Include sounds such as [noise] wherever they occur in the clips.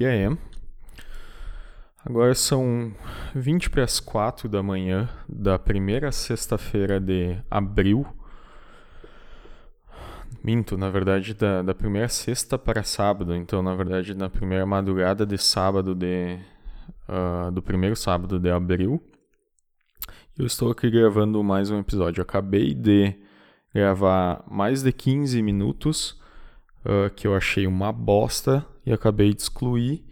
E aí? Agora são 20 para as 4 da manhã da primeira sexta-feira de abril. Minto, na verdade, da, da primeira sexta para sábado. Então, na verdade, na primeira madrugada de sábado de. Uh, do primeiro sábado de abril. Eu estou aqui gravando mais um episódio. Eu acabei de gravar mais de 15 minutos uh, que eu achei uma bosta e acabei de excluir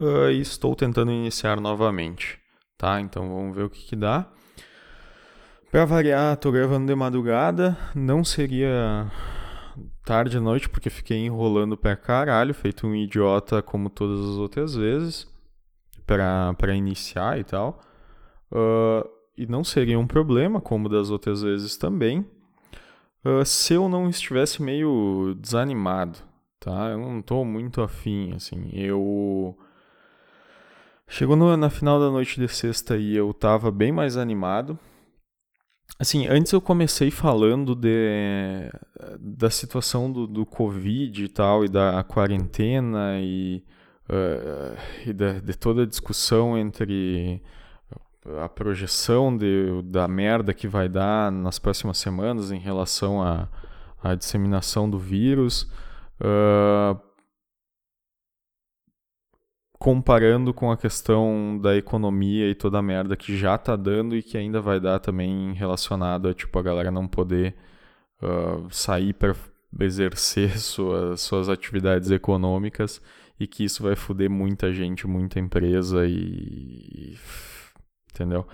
uh, e estou tentando iniciar novamente, tá? Então vamos ver o que, que dá. Para variar, estou gravando de madrugada, não seria tarde à noite porque fiquei enrolando pra caralho, feito um idiota como todas as outras vezes, para iniciar e tal. Uh, e não seria um problema, como das outras vezes também, uh, se eu não estivesse meio desanimado, tá? Eu não tô muito afim, assim. Eu. Chegou no, na final da noite de sexta e eu tava bem mais animado. Assim, antes eu comecei falando de, da situação do, do Covid e tal, e da quarentena e, uh, e de, de toda a discussão entre a projeção de, da merda que vai dar nas próximas semanas em relação à, à disseminação do vírus, uh, comparando com a questão da economia e toda a merda que já tá dando e que ainda vai dar também relacionado a tipo, a galera não poder uh, sair para exercer [laughs] suas, suas atividades econômicas e que isso vai foder muita gente, muita empresa e entendeu?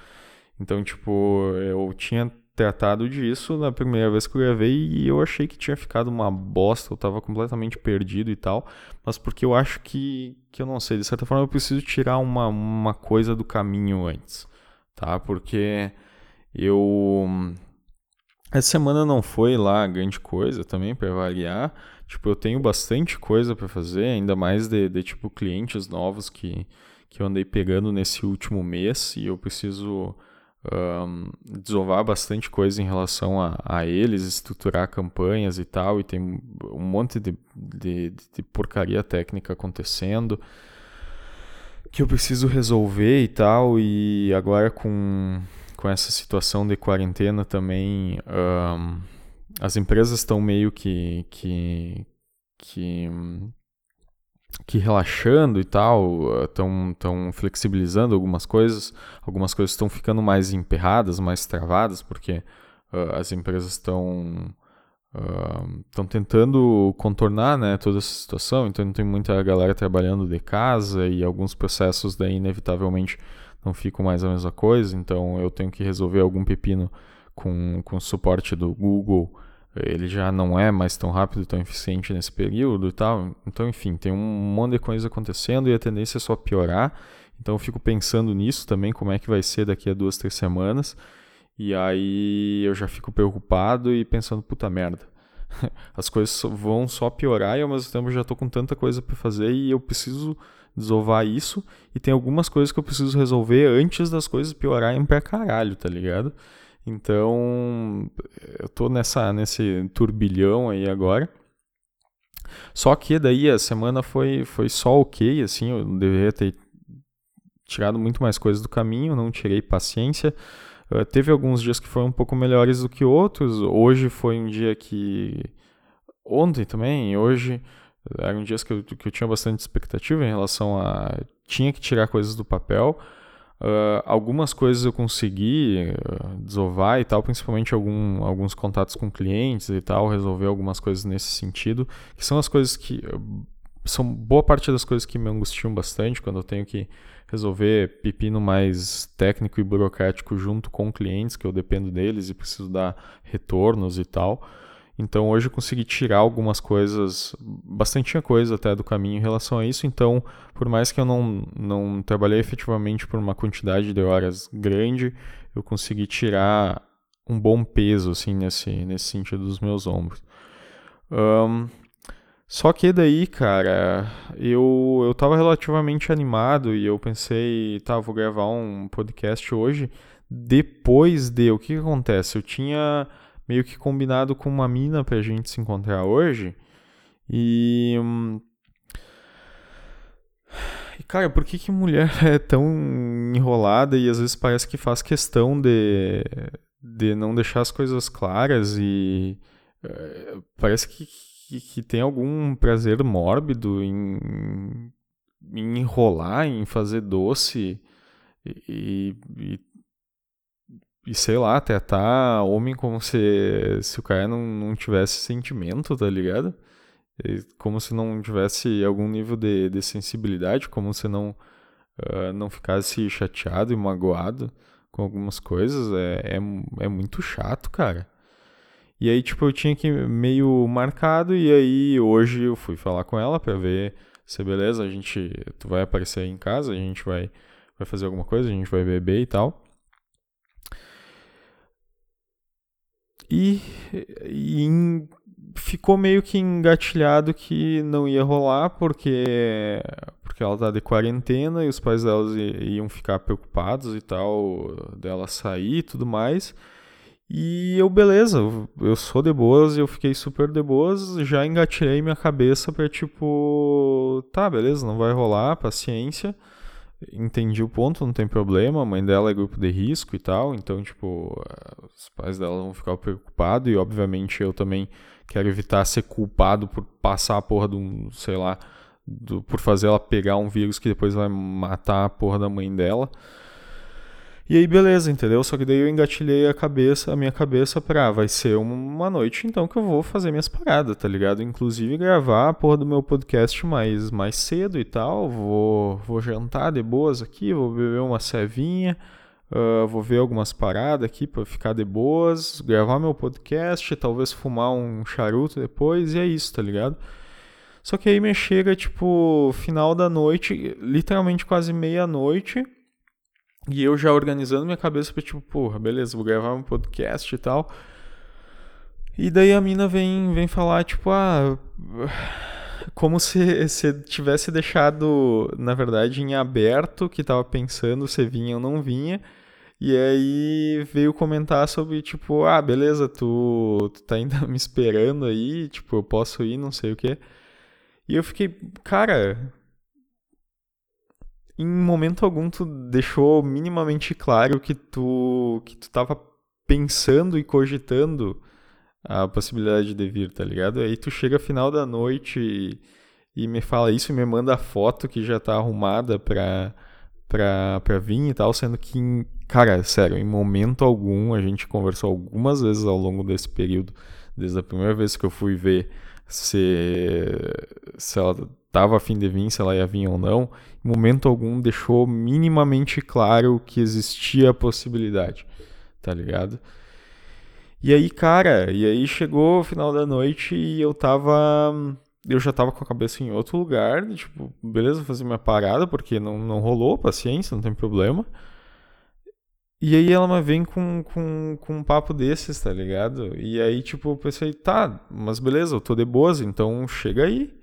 Então, tipo, eu tinha tratado disso na primeira vez que eu gravei e eu achei que tinha ficado uma bosta, eu tava completamente perdido e tal, mas porque eu acho que, que eu não sei, de certa forma eu preciso tirar uma, uma coisa do caminho antes, tá? Porque eu. Essa semana não foi lá grande coisa também para variar. Tipo, eu tenho bastante coisa para fazer, ainda mais de, de tipo clientes novos que, que eu andei pegando nesse último mês e eu preciso um, desovar bastante coisa em relação a, a, eles, estruturar campanhas e tal, e tem um monte de, de, de porcaria técnica acontecendo que eu preciso resolver e tal, e agora com, com essa situação de quarentena também, um, as empresas estão meio que, que, que que relaxando e tal, estão tão flexibilizando algumas coisas, algumas coisas estão ficando mais emperradas, mais travadas, porque uh, as empresas estão estão uh, tentando contornar né, toda essa situação, então tem muita galera trabalhando de casa e alguns processos daí inevitavelmente não ficam mais a mesma coisa, então eu tenho que resolver algum pepino com, com o suporte do Google ele já não é mais tão rápido, tão eficiente nesse período e tal. Então, enfim, tem um monte de coisa acontecendo e a tendência é só piorar. Então, eu fico pensando nisso também, como é que vai ser daqui a duas, três semanas. E aí eu já fico preocupado e pensando, puta merda. [laughs] As coisas vão só piorar e ao mesmo tempo eu já tô com tanta coisa para fazer e eu preciso desovar isso. E tem algumas coisas que eu preciso resolver antes das coisas piorarem pra caralho, tá ligado? Então, eu tô nessa, nesse turbilhão aí agora. Só que daí a semana foi, foi só ok, assim, eu deveria ter tirado muito mais coisas do caminho, não tirei paciência. Uh, teve alguns dias que foram um pouco melhores do que outros. Hoje foi um dia que. Ontem também, hoje eram dias que eu, que eu tinha bastante expectativa em relação a. Tinha que tirar coisas do papel. Uh, algumas coisas eu consegui uh, desovar e tal, principalmente algum, alguns contatos com clientes e tal, resolver algumas coisas nesse sentido, que são as coisas que. Uh, são boa parte das coisas que me angustiam bastante quando eu tenho que resolver pepino mais técnico e burocrático junto com clientes, que eu dependo deles e preciso dar retornos e tal. Então hoje eu consegui tirar algumas coisas, bastante coisa até do caminho em relação a isso. Então, por mais que eu não, não trabalhei efetivamente por uma quantidade de horas grande, eu consegui tirar um bom peso assim nesse, nesse sentido dos meus ombros. Um, só que daí, cara, eu, eu tava relativamente animado e eu pensei, tá, vou gravar um podcast hoje. Depois de, o que, que acontece? Eu tinha meio que combinado com uma mina pra gente se encontrar hoje. E. Hum, cara, por que, que mulher [laughs] é tão enrolada e às vezes parece que faz questão de, de não deixar as coisas claras e é, parece que, que, que, tem algum prazer mórbido em, em enrolar, em fazer doce e, e, e sei lá, tratar homem como se, se o cara não, não tivesse sentimento, tá ligado? como se não tivesse algum nível de, de sensibilidade, como se não, uh, não ficasse chateado e magoado com algumas coisas, é, é, é muito chato, cara. E aí, tipo, eu tinha que meio marcado, e aí hoje eu fui falar com ela pra ver se beleza, a gente. Tu vai aparecer aí em casa, a gente vai, vai fazer alguma coisa, a gente vai beber e tal. E, e ficou meio que engatilhado que não ia rolar porque porque ela tá de quarentena e os pais delas iam ficar preocupados e tal dela sair e tudo mais. E eu, beleza, eu sou de boas, eu fiquei super de boas, já engatilhei minha cabeça pra tipo, tá, beleza, não vai rolar, paciência entendi o ponto, não tem problema, a mãe dela é grupo de risco e tal, então, tipo, os pais dela vão ficar preocupados e, obviamente, eu também quero evitar ser culpado por passar a porra de um, sei lá, do, por fazer ela pegar um vírus que depois vai matar a porra da mãe dela. E aí, beleza, entendeu? Só que daí eu engatilhei a cabeça, a minha cabeça pra, ah, vai ser uma noite então que eu vou fazer minhas paradas, tá ligado? Inclusive gravar a porra do meu podcast mais, mais cedo e tal. Vou, vou jantar de boas aqui, vou beber uma cevinha, uh, vou ver algumas paradas aqui pra ficar de boas, gravar meu podcast, talvez fumar um charuto depois, e é isso, tá ligado? Só que aí me chega, tipo, final da noite, literalmente quase meia-noite e eu já organizando minha cabeça pra tipo, porra, beleza, vou gravar um podcast e tal. E daí a mina vem, vem falar, tipo, ah. Como se, se tivesse deixado, na verdade, em aberto que tava pensando se vinha ou não vinha. E aí veio comentar sobre, tipo, ah, beleza, tu, tu tá ainda [laughs] me esperando aí, tipo, eu posso ir, não sei o quê. E eu fiquei, cara, em momento algum tu deixou minimamente claro que tu que tu tava pensando e cogitando a possibilidade de vir, tá ligado? Aí tu chega final da noite e, e me fala isso e me manda a foto que já tá arrumada pra, pra, pra vir e tal, sendo que, em, cara, sério, em momento algum, a gente conversou algumas vezes ao longo desse período, desde a primeira vez que eu fui ver se, se ela estava a fim de vir, se ela ia vir ou não, em momento algum deixou minimamente claro que existia a possibilidade, tá ligado? E aí, cara, e aí chegou o final da noite e eu tava. Eu já tava com a cabeça em outro lugar, tipo, beleza, vou fazer minha parada, porque não, não rolou, paciência, não tem problema. E aí ela vem com, com, com um papo desses, tá ligado? E aí, tipo, eu pensei, tá, mas beleza, eu tô de boas, então chega aí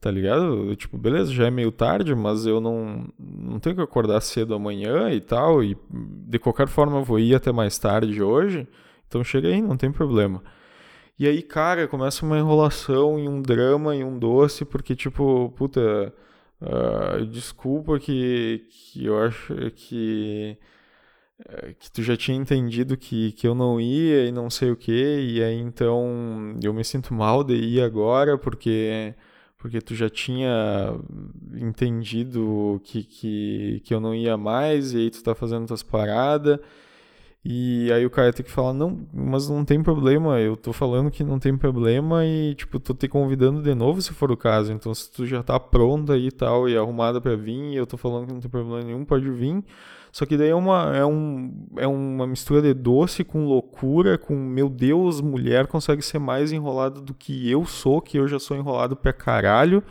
tá ligado? Eu, tipo, beleza, já é meio tarde, mas eu não, não tenho que acordar cedo amanhã e tal, e de qualquer forma eu vou ir até mais tarde hoje, então chega aí, não tem problema. E aí, cara, começa uma enrolação e um drama e um doce, porque, tipo, puta, uh, desculpa que, que eu acho que eh, que tu já tinha entendido que, que eu não ia e não sei o que, e aí então eu me sinto mal de ir agora, porque porque tu já tinha entendido que, que, que eu não ia mais, e aí tu tá fazendo tuas paradas. E aí o cara tem que falar, não, mas não tem problema, eu tô falando que não tem problema e, tipo, tô te convidando de novo se for o caso. Então, se tu já tá pronta e tal, e arrumada para vir, e eu tô falando que não tem problema nenhum, pode vir. Só que daí é uma, é, um, é uma mistura de doce com loucura, com meu Deus, mulher consegue ser mais enrolada do que eu sou, que eu já sou enrolado pra caralho.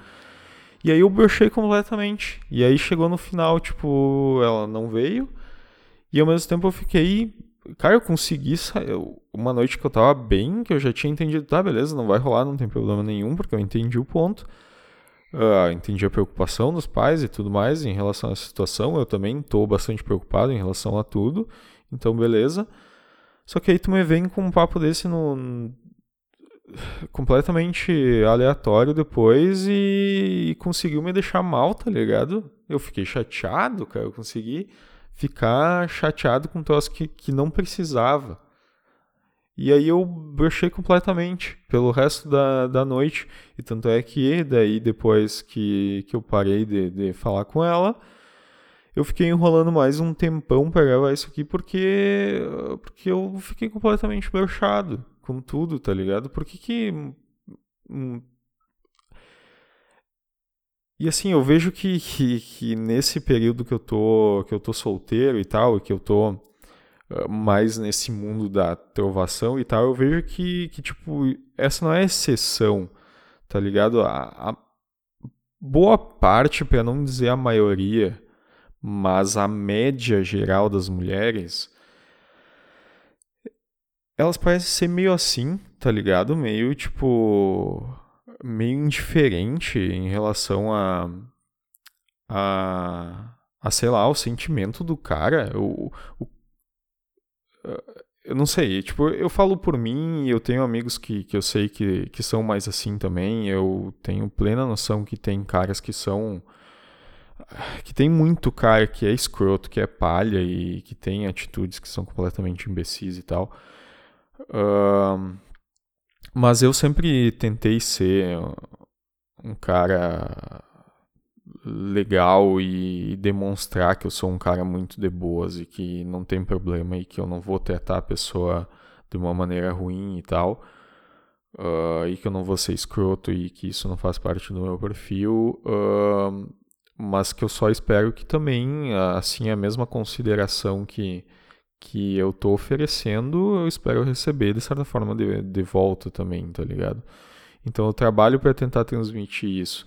E aí eu brochei completamente. E aí chegou no final, tipo, ela não veio. E ao mesmo tempo eu fiquei. Cara, eu consegui sair. Uma noite que eu tava bem, que eu já tinha entendido, tá, beleza, não vai rolar, não tem problema nenhum, porque eu entendi o ponto. Uh, entendi a preocupação dos pais e tudo mais em relação à situação. Eu também estou bastante preocupado em relação a tudo. Então, beleza. Só que aí tu me vem com um papo desse no, completamente aleatório depois e, e, conseguiu me deixar mal, tá ligado? Eu fiquei chateado, cara. Eu consegui ficar chateado com um troço que, que não precisava. E aí eu brochei completamente pelo resto da, da noite. E tanto é que daí depois que, que eu parei de, de falar com ela, eu fiquei enrolando mais um tempão para gravar isso aqui porque, porque eu fiquei completamente brochado com tudo, tá ligado? Por que que... Hum, e assim, eu vejo que, que, que, nesse período que eu tô que eu tô solteiro e tal, e que eu tô mais nesse mundo da trovação e tal, eu vejo que, que tipo, essa não é exceção, tá ligado? A, a boa parte, para não dizer a maioria, mas a média geral das mulheres, elas parecem ser meio assim, tá ligado? Meio tipo. meio indiferente em relação a. a. a sei lá, o sentimento do cara. O, o, eu não sei, tipo, eu falo por mim eu tenho amigos que, que eu sei que, que são mais assim também. Eu tenho plena noção que tem caras que são. que tem muito cara que é escroto, que é palha e que tem atitudes que são completamente imbecis e tal. Uh, mas eu sempre tentei ser um cara legal e demonstrar que eu sou um cara muito de boas e que não tem problema e que eu não vou tratar a pessoa de uma maneira ruim e tal. Uh, e que eu não vou ser escroto e que isso não faz parte do meu perfil. Uh, mas que eu só espero que também, assim, a mesma consideração que que eu tô oferecendo, eu espero receber de certa forma de, de volta também, tá ligado? Então eu trabalho para tentar transmitir isso.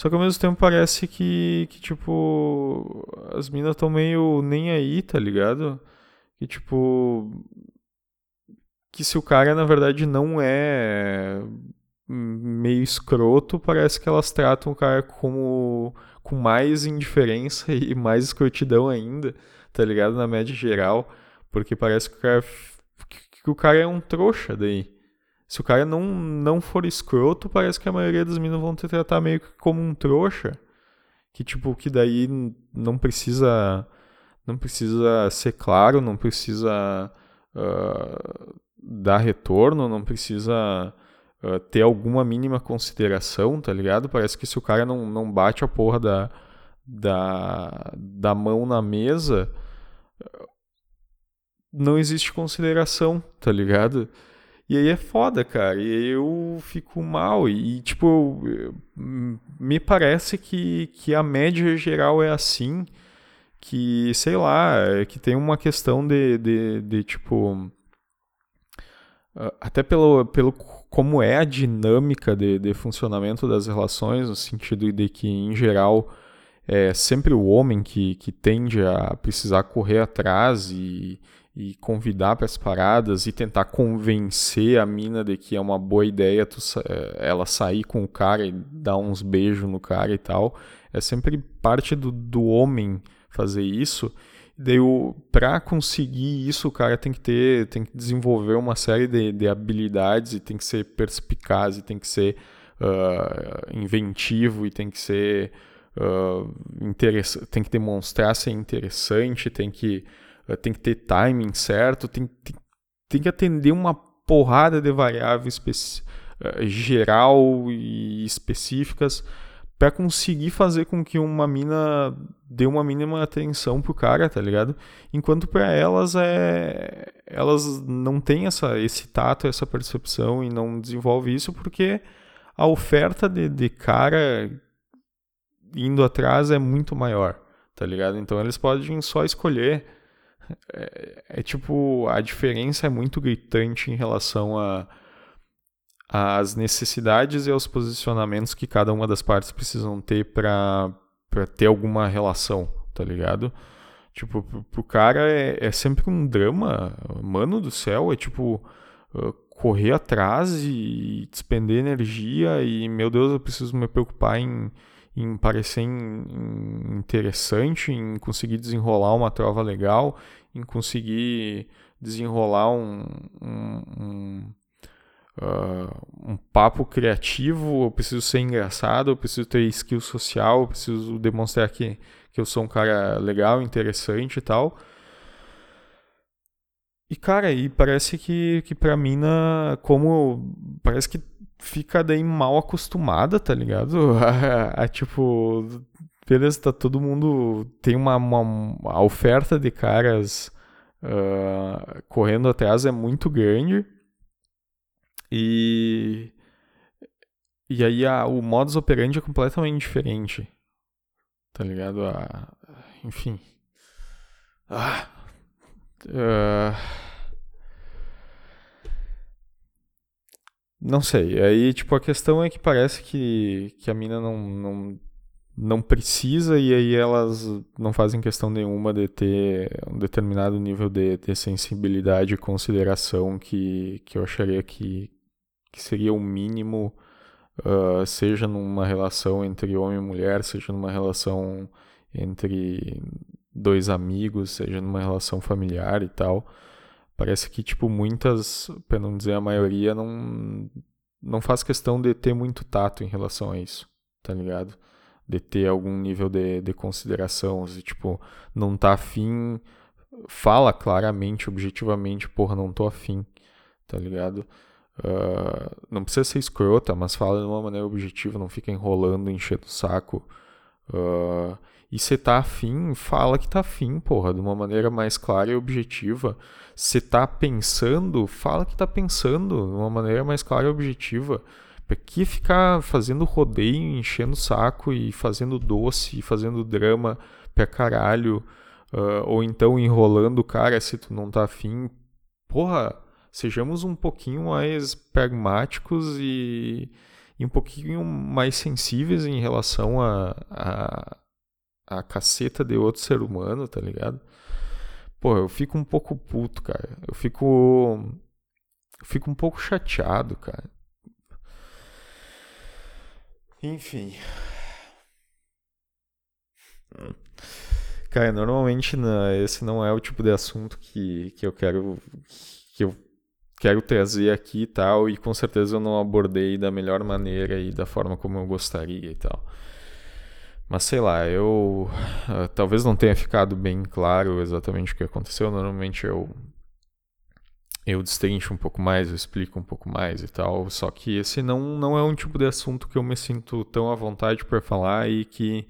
Só que ao mesmo tempo parece que, que tipo, as minas estão meio nem aí, tá ligado? Que tipo. Que se o cara na verdade não é meio escroto, parece que elas tratam o cara como com mais indiferença [laughs] e mais escrotidão ainda, tá ligado? Na média geral. Porque parece que o cara, que o cara é um trouxa daí. Se o cara não, não for escroto, parece que a maioria das minas vão te tratar meio que como um trouxa. Que tipo, que daí não precisa. Não precisa ser claro, não precisa uh, dar retorno, não precisa uh, ter alguma mínima consideração, tá ligado? Parece que se o cara não, não bate a porra da, da, da mão na mesa, não existe consideração, tá ligado? E aí é foda, cara. E eu fico mal. E, tipo, me parece que, que a média geral é assim. Que, sei lá, é que tem uma questão de, de, de tipo. Até pelo, pelo como é a dinâmica de, de funcionamento das relações, no sentido de que, em geral, é sempre o homem que, que tende a precisar correr atrás e e convidar para as paradas e tentar convencer a mina de que é uma boa ideia tu, eh, ela sair com o cara e dar uns beijos no cara e tal. É sempre parte do, do homem fazer isso. Daí, para conseguir isso, o cara tem que ter, tem que desenvolver uma série de, de habilidades e tem que ser perspicaz e tem que ser uh, inventivo e tem que ser uh, tem que demonstrar ser interessante, tem que tem que ter timing certo, tem, tem, tem que atender uma porrada de variáveis uh, geral e específicas para conseguir fazer com que uma mina dê uma mínima atenção pro cara, tá ligado? Enquanto para elas é elas não têm essa esse tato, essa percepção e não desenvolve isso porque a oferta de, de cara indo atrás é muito maior, tá ligado? Então eles podem só escolher é, é, tipo, a diferença é muito gritante em relação a as necessidades e aos posicionamentos que cada uma das partes precisam ter para ter alguma relação, tá ligado? Tipo, pro, pro cara é, é sempre um drama, mano do céu, é tipo uh, correr atrás e despender energia e, meu Deus, eu preciso me preocupar em em parecer interessante, em conseguir desenrolar uma trova legal, em conseguir desenrolar um, um, um uh, um papo criativo, eu preciso ser engraçado, eu preciso ter skill social, eu preciso demonstrar que, que eu sou um cara legal, interessante e tal. E, cara, e parece que, que pra mina, como. Parece que fica daí mal acostumada, tá ligado? A, [laughs] a, a tipo. Beleza, tá todo mundo. Tem uma, uma, uma oferta de caras uh, correndo atrás é muito grande. E. E aí a, o modus operandi é completamente diferente. Tá ligado? A, enfim. Ah. Uh, não sei. Aí, tipo, a questão é que parece que, que a mina não, não, não precisa e aí elas não fazem questão nenhuma de ter um determinado nível de, de sensibilidade e consideração que, que eu acharia que, que seria o mínimo, uh, seja numa relação entre homem e mulher, seja numa relação entre dois amigos, seja numa relação familiar e tal. Parece que, tipo, muitas, para não dizer a maioria, não, não faz questão de ter muito tato em relação a isso, tá ligado? De ter algum nível de, de consideração, se, tipo, não tá afim, fala claramente, objetivamente, porra, não tô afim, tá ligado? Uh, não precisa ser escrota, mas fala de uma maneira objetiva, não fica enrolando, enchendo o saco. Uh, e se tá afim, fala que tá afim, porra, de uma maneira mais clara e objetiva. Se tá pensando, fala que tá pensando de uma maneira mais clara e objetiva. Pra que ficar fazendo rodeio, enchendo o saco e fazendo doce, e fazendo drama pra caralho, uh, ou então enrolando o cara se tu não tá afim. Porra, sejamos um pouquinho mais pragmáticos e, e um pouquinho mais sensíveis em relação a, a, a caceta de outro ser humano, tá ligado? Pô, eu fico um pouco puto, cara. Eu fico. Eu fico um pouco chateado, cara. Enfim. Cara, normalmente esse não é o tipo de assunto que, que eu quero que eu quero trazer aqui e tal, e com certeza eu não abordei da melhor maneira e da forma como eu gostaria e tal. Mas sei lá, eu uh, talvez não tenha ficado bem claro exatamente o que aconteceu. Normalmente eu eu destrincho um pouco mais, eu explico um pouco mais e tal. Só que esse não, não é um tipo de assunto que eu me sinto tão à vontade para falar e que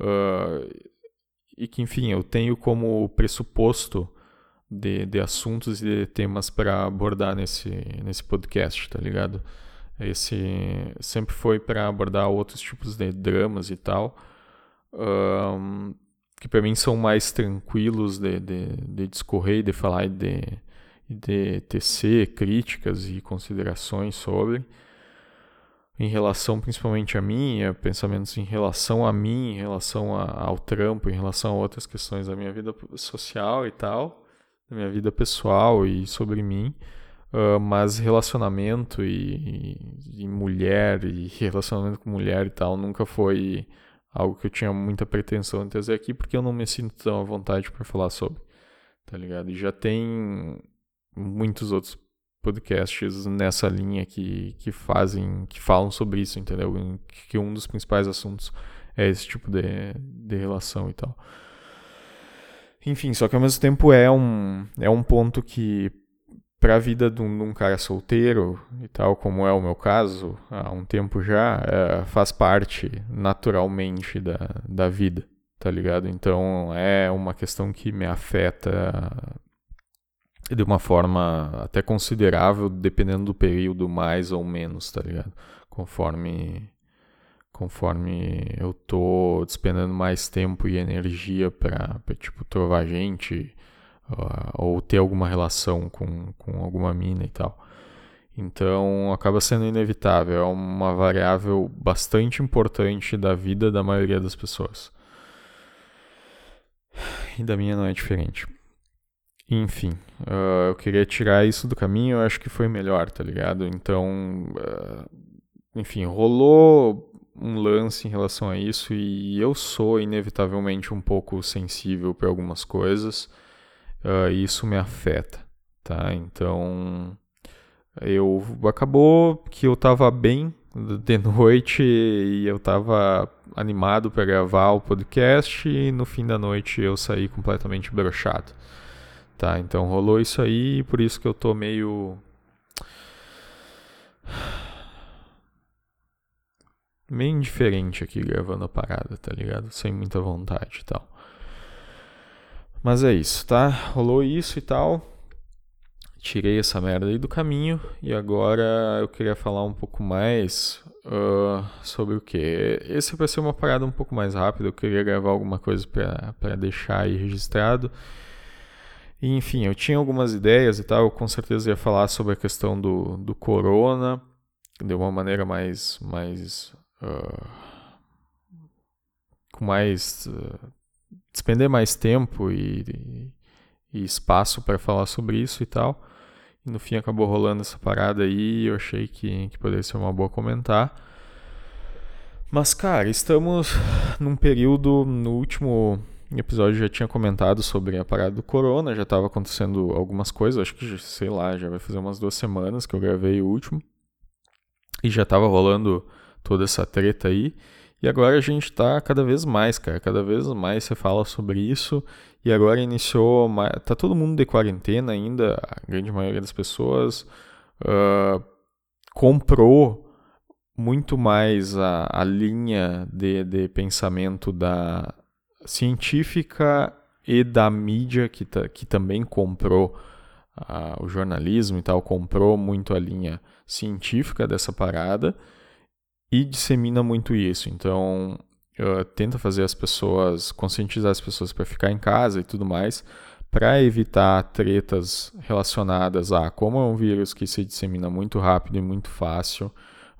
uh, e que enfim eu tenho como pressuposto de, de assuntos e de temas para abordar nesse nesse podcast, tá ligado? Esse sempre foi para abordar outros tipos de dramas e tal um, que para mim são mais tranquilos de, de, de discorrer, de falar e de, de tecer críticas e considerações sobre, em relação principalmente a mim, a pensamentos em relação a mim, em relação a, ao trampo, em relação a outras questões da minha vida social e tal, da minha vida pessoal e sobre mim. Uh, mas relacionamento e, e, e mulher e relacionamento com mulher e tal nunca foi algo que eu tinha muita pretensão de trazer aqui, porque eu não me sinto tão à vontade para falar sobre, tá ligado? E já tem muitos outros podcasts nessa linha que, que fazem, que falam sobre isso, entendeu? Que um dos principais assuntos é esse tipo de, de relação e tal. Enfim, só que ao mesmo tempo é um, é um ponto que para a vida de um, de um, cara solteiro e tal, como é o meu caso, há um tempo já, é, faz parte naturalmente da, da vida, tá ligado? Então é uma questão que me afeta de uma forma até considerável, dependendo do período, mais ou menos, tá ligado? Conforme conforme eu tô despendendo mais tempo e energia para tipo trovar gente uh, ou ter alguma relação com, com alguma mina e tal. Então acaba sendo inevitável, é uma variável bastante importante da vida da maioria das pessoas. E da minha não é diferente. Enfim, uh, eu queria tirar isso do caminho, eu acho que foi melhor, tá ligado? Então, uh, enfim, rolou um lance em relação a isso e eu sou inevitavelmente um pouco sensível para algumas coisas uh, isso me afeta, tá? Então, eu acabou que eu tava bem de noite e eu tava animado para gravar o podcast e no fim da noite eu saí completamente brochado. Tá, então rolou isso aí, por isso que eu tô meio meio indiferente aqui gravando a parada, tá ligado? Sem muita vontade e tal. Mas é isso, tá? Rolou isso e tal. Tirei essa merda aí do caminho e agora eu queria falar um pouco mais uh, sobre o que. Esse vai ser uma parada um pouco mais rápida. Eu queria gravar alguma coisa para deixar aí registrado. E, enfim, eu tinha algumas ideias e tal. Eu com certeza ia falar sobre a questão do, do corona de uma maneira mais. mais uh, com mais. Uh, despender mais tempo e, e espaço para falar sobre isso e tal. E no fim acabou rolando essa parada aí e eu achei que, que poderia ser uma boa comentar. Mas, cara, estamos num período. No último episódio já tinha comentado sobre a parada do corona, já estava acontecendo algumas coisas, acho que, sei lá, já vai fazer umas duas semanas que eu gravei o último. E já estava rolando toda essa treta aí. E agora a gente tá cada vez mais, cara. Cada vez mais você fala sobre isso. E agora iniciou. Tá todo mundo de quarentena ainda. A grande maioria das pessoas uh, comprou muito mais a, a linha de, de pensamento da científica e da mídia, que, que também comprou o jornalismo e tal, comprou muito a linha científica dessa parada e dissemina muito isso. Então, uh, tenta fazer as pessoas, conscientizar as pessoas para ficar em casa e tudo mais, para evitar tretas relacionadas a como é um vírus que se dissemina muito rápido e muito fácil,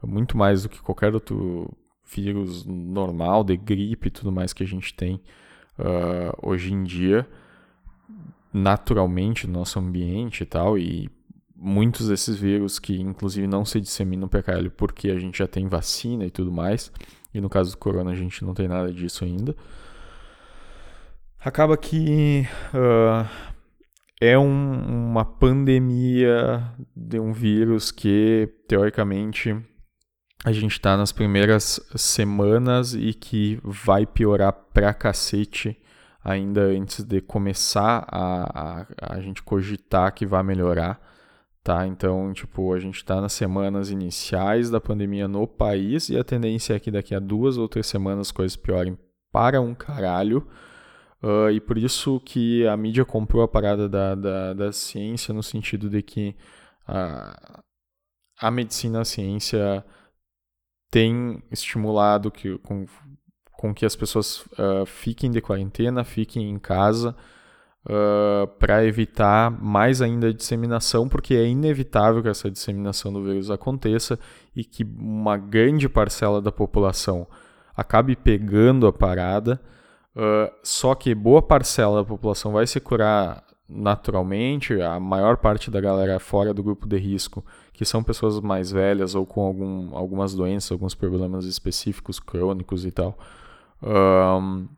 muito mais do que qualquer outro vírus normal, de gripe e tudo mais que a gente tem uh, hoje em dia, naturalmente no nosso ambiente e tal, e muitos desses vírus que inclusive não se disseminam para caralho porque a gente já tem vacina e tudo mais, e no caso do corona a gente não tem nada disso ainda. Acaba que uh, é um, uma pandemia de um vírus que, teoricamente, a gente está nas primeiras semanas e que vai piorar pra cacete ainda antes de começar a, a, a gente cogitar que vai melhorar tá? Então, tipo, a gente está nas semanas iniciais da pandemia no país e a tendência é que daqui a duas ou três semanas as coisas piorem para um caralho. Uh, e por isso que a mídia comprou a parada da, da, da ciência no sentido de que a, a medicina, a ciência tem estimulado que, com, com que as pessoas uh, fiquem de quarentena, fiquem em casa, uh, para evitar mais ainda a disseminação, porque é inevitável que essa disseminação do vírus aconteça e que uma grande parcela da população acabe pegando a parada. Uh, só que boa parcela da população vai se curar naturalmente, a maior parte da galera fora do grupo de risco, que são pessoas mais velhas ou com algum, algumas doenças, alguns problemas específicos, crônicos e tal, um,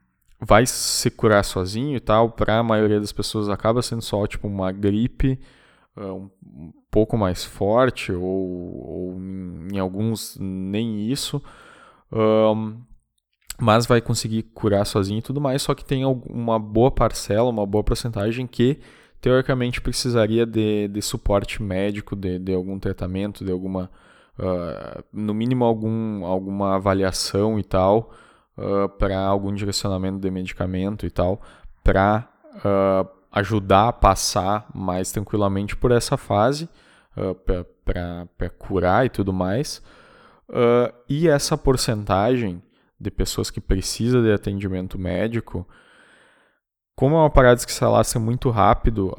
vai se curar sozinho e tal, para a maioria das pessoas acaba sendo só tipo uma gripe uh, um pouco mais forte, ou, ou em alguns nem isso, um, mas vai conseguir curar sozinho e tudo mais, só que tem uma boa parcela, uma boa porcentagem que teoricamente precisaria de, de suporte médico, de, de algum tratamento, de alguma, uh, no mínimo algum, alguma avaliação e tal, uh, ah, para algum direcionamento de medicamento e tal, para uh, ajudar a passar mais tranquilamente por essa fase, para curar e tudo mais. E essa porcentagem de pessoas que precisam de atendimento médico, como é uma parada que se alastra muito rápido,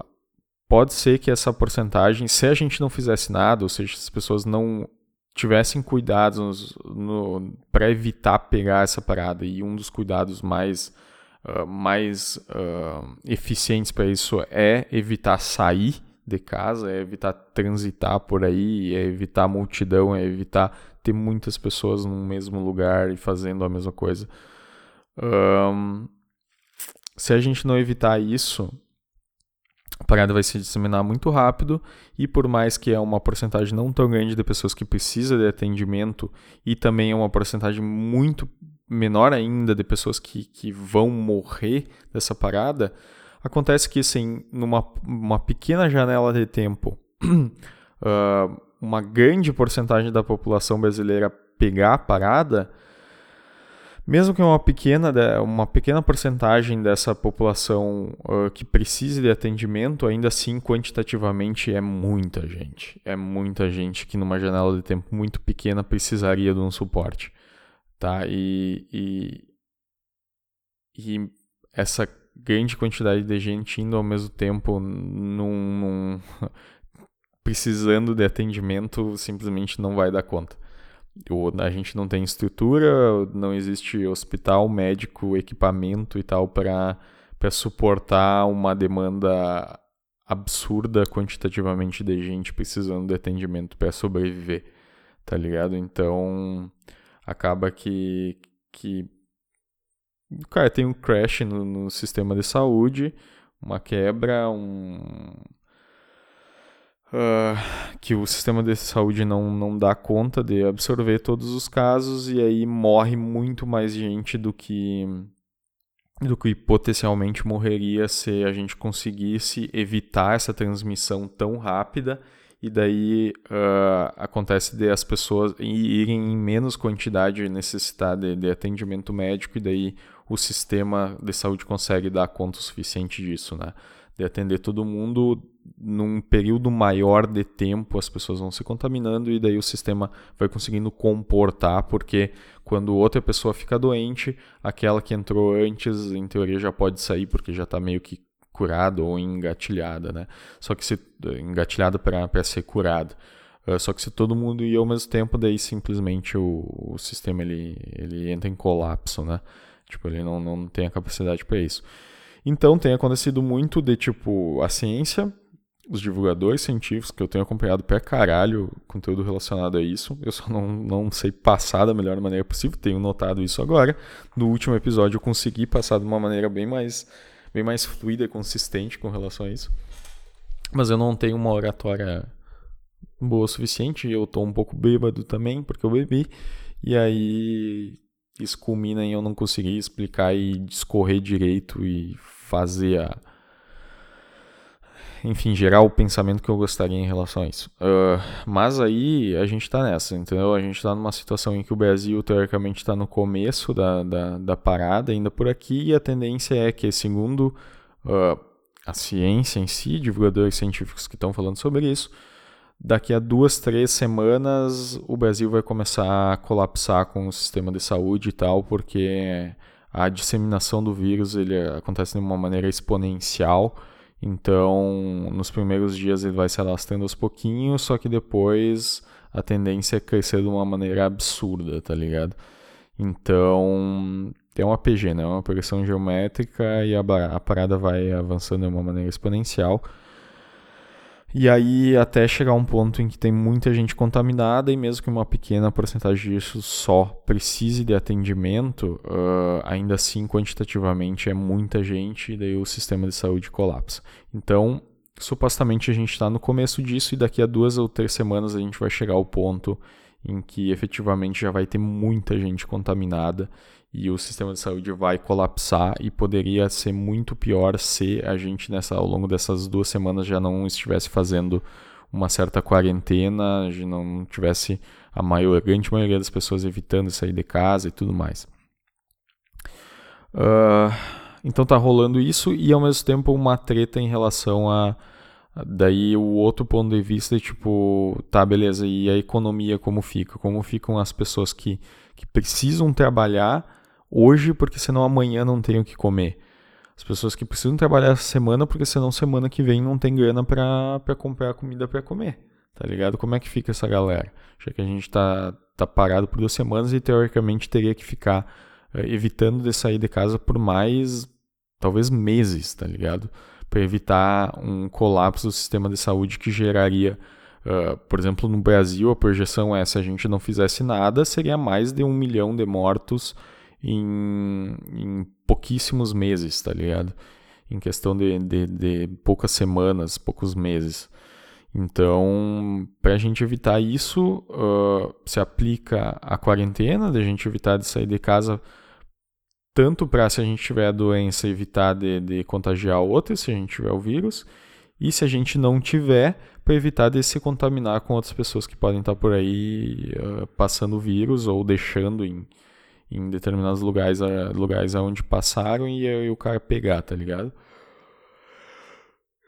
pode ser que essa porcentagem, se a gente não fizesse nada, ou seja, se as pessoas não tivessem cuidados para evitar pegar essa parada. E um dos cuidados mais, uh, mais uh, eficientes para isso é evitar sair de casa, é evitar transitar por aí, é evitar multidão, é evitar ter muitas pessoas no mesmo lugar e fazendo a mesma coisa. Um, se a gente não evitar isso, parada vai se disseminar muito rápido e por mais que é uma porcentagem não tão grande de pessoas que precisa de atendimento e também é uma porcentagem muito menor ainda de pessoas que, que vão morrer dessa parada, acontece que assim, numa uma pequena janela de tempo, uh, [clears throat] uma grande porcentagem da população brasileira pegar a parada, mesmo que uma pequena, uma pequena porcentagem dessa população uh, que precise de atendimento, ainda assim, quantitativamente, é muita gente. É muita gente que numa janela de tempo muito pequena precisaria de um suporte. Tá? E, e, e essa grande quantidade de gente indo ao mesmo tempo num, num precisando de atendimento simplesmente não vai dar conta a gente não tem estrutura, não existe hospital, médico, equipamento e tal para suportar uma demanda absurda quantitativamente de gente precisando de atendimento para sobreviver, tá ligado? Então acaba que, que cara tem um crash no, no sistema de saúde, uma quebra, um uh, que o sistema de saúde não, não dá conta de absorver todos os casos e aí morre muito mais gente do que do que potencialmente morreria se a gente conseguisse evitar essa transmissão tão rápida e daí uh, acontece de as pessoas irem em menos quantidade necessitar de, de atendimento médico e daí o sistema de saúde consegue dar conta o suficiente disso, né? De atender todo mundo num período maior de tempo as pessoas vão se contaminando e daí o sistema vai conseguindo comportar, porque quando outra pessoa fica doente, aquela que entrou antes, em teoria, já pode sair porque já está meio que curada ou engatilhada, né? Só que se engatilhada para ser curada. Uh, só que se todo mundo ir ao mesmo tempo, daí simplesmente o, o sistema ele, ele entra em colapso, né? Tipo, ele não, não tem a capacidade para isso. Então tem acontecido muito de tipo a ciência os divulgadores científicos que eu tenho acompanhado pra caralho conteúdo relacionado a isso. Eu só não, não sei passar da melhor maneira possível, tenho notado isso agora. No último episódio eu consegui passar de uma maneira bem mais, bem mais fluida e consistente com relação a isso. Mas eu não tenho uma oratória boa o suficiente, eu tô um pouco bêbado também, porque eu bebi. E aí isso culmina em eu não conseguir explicar e discorrer direito e fazer a enfim, gerar o pensamento que eu gostaria em relação a isso. Uh, mas aí a gente está nessa, entendeu? A gente está numa situação em que o Brasil, teoricamente, está no começo da, da, da, parada, ainda por aqui, e a tendência é que, segundo uh, a ciência em si, divulgadores científicos que estão falando sobre isso, daqui a duas, três semanas o Brasil vai começar a colapsar com o sistema de saúde e tal, porque a disseminação do vírus ele acontece de uma maneira exponencial então, nos primeiros dias ele vai se alastrando aos pouquinhos, só que depois a tendência é crescer de uma maneira absurda, tá ligado? Então, tem uma PG, né? Uma progressão geométrica e a, a parada vai avançando de uma maneira exponencial. E aí até chegar um ponto em que tem muita gente contaminada e mesmo que uma pequena porcentagem disso só precise de atendimento, uh, ainda assim quantitativamente é muita gente e daí o sistema de saúde colapsa. Então, supostamente a gente está no começo disso e daqui a duas ou três semanas a gente vai chegar ao ponto em que efetivamente já vai ter muita gente contaminada e o sistema de saúde vai colapsar e poderia ser muito pior se a gente nessa ao longo dessas duas semanas já não estivesse fazendo uma certa quarentena, já não tivesse a maior, grande maioria das pessoas evitando sair de casa e tudo mais. Uh, então tá rolando isso e ao mesmo tempo uma treta em relação a daí o outro ponto de vista é tipo, tá, beleza, e a economia como fica? Como ficam as pessoas que, que precisam trabalhar hoje porque senão amanhã não tenho o que comer. As pessoas que precisam trabalhar essa semana porque senão semana que vem não tem grana para comprar comida para comer. Tá ligado? Como é que fica essa galera? Já que a gente tá, tá parado por duas semanas e teoricamente teria que ficar uh, evitando de sair de casa por mais, talvez meses, tá ligado? Para evitar um colapso do sistema de saúde que geraria Uh, por exemplo, no Brasil, a projeção é se a gente não fizesse nada, seria mais de um milhão de mortos em, em pouquíssimos meses, tá ligado? em questão de, de, de poucas semanas, poucos meses. Então, para a gente evitar isso, uh, se aplica a quarentena, da gente evitar de sair de casa, tanto para se a gente tiver a doença, evitar de, de contagiar outros, se a gente tiver o vírus, e se a gente não tiver, para evitar de se contaminar com outras pessoas que podem estar por aí uh, passando vírus ou deixando em, em determinados lugares, lugares onde passaram e, e o cara pegar, tá ligado?